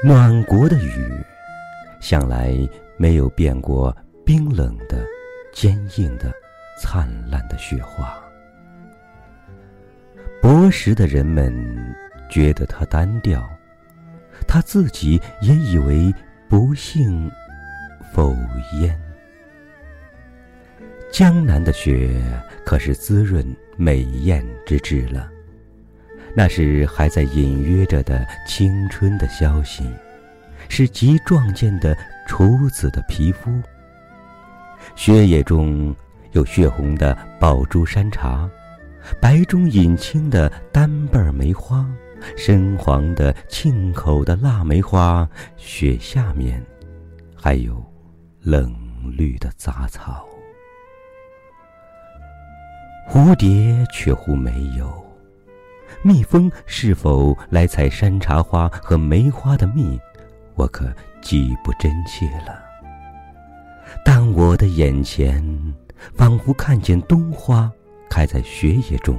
暖国的雨，向来没有变过冰冷的、坚硬的、灿烂的雪花。博识的人们觉得它单调，他自己也以为不幸否焉。江南的雪可是滋润美艳之至了。那是还在隐约着的青春的消息，是极壮健的处子的皮肤。血液中有血红的宝珠山茶，白中隐青的单瓣梅花，深黄的沁口的腊梅花。雪下面，还有冷绿的杂草。蝴蝶却乎没有。蜜蜂是否来采山茶花和梅花的蜜，我可记不真切了。但我的眼前，仿佛看见冬花开在雪野中，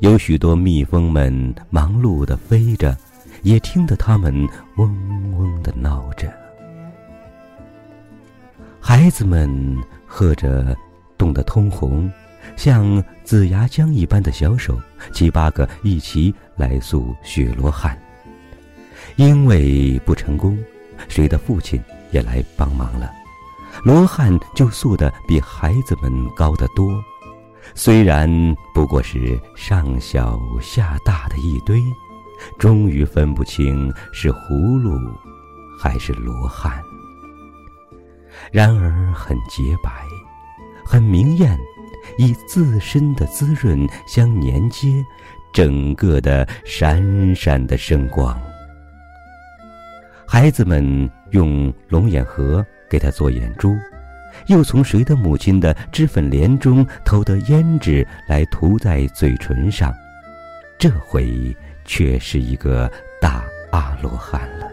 有许多蜜蜂们忙碌地飞着，也听得它们嗡嗡地闹着。孩子们喝着冻得通红。像紫牙浆一般的小手，七八个一起来诉雪罗汉。因为不成功，谁的父亲也来帮忙了，罗汉就诉的比孩子们高得多。虽然不过是上小下大的一堆，终于分不清是葫芦还是罗汉。然而很洁白，很明艳。以自身的滋润相连接，整个的闪闪的生光。孩子们用龙眼核给他做眼珠，又从谁的母亲的脂粉莲中偷得胭脂来涂在嘴唇上，这回却是一个大阿罗汉了。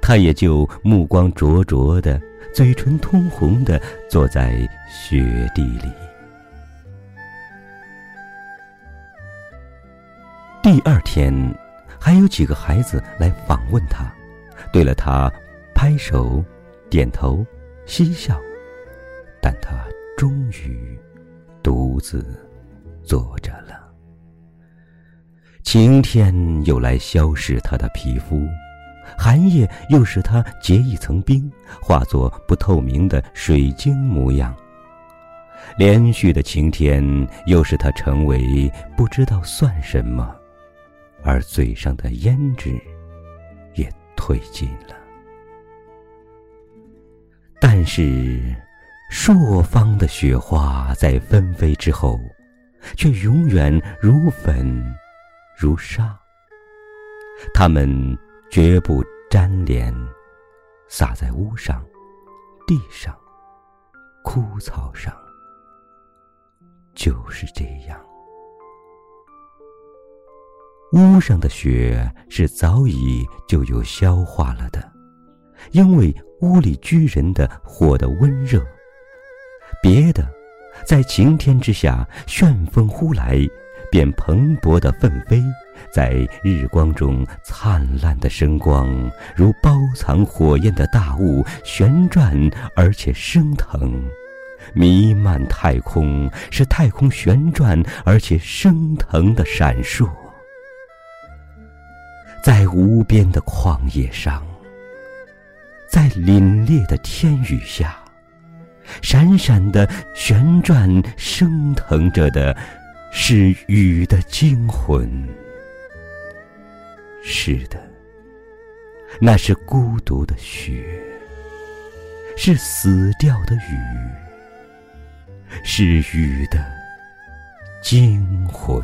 他也就目光灼灼的，嘴唇通红的坐在雪地里。二天，还有几个孩子来访问他，对了他拍手、点头、嬉笑，但他终于独自坐着了。晴天又来消蚀他的皮肤，寒夜又使他结一层冰，化作不透明的水晶模样。连续的晴天又使他成为不知道算什么。而嘴上的胭脂也褪尽了，但是朔方的雪花在纷飞之后，却永远如粉如沙。它们绝不粘连，洒在屋上、地上、枯草上，就是这样。屋上的雪是早已就有消化了的，因为屋里居人的火的温热。别的，在晴天之下，旋风呼来，便蓬勃的奋飞，在日光中灿烂的生光，如包藏火焰的大雾，旋转而且升腾，弥漫太空，是太空旋转而且升腾的闪烁。在无边的旷野上，在凛冽的天宇下，闪闪的旋转升腾着的，是雨的精魂。是的，那是孤独的雪，是死掉的雨，是雨的精魂。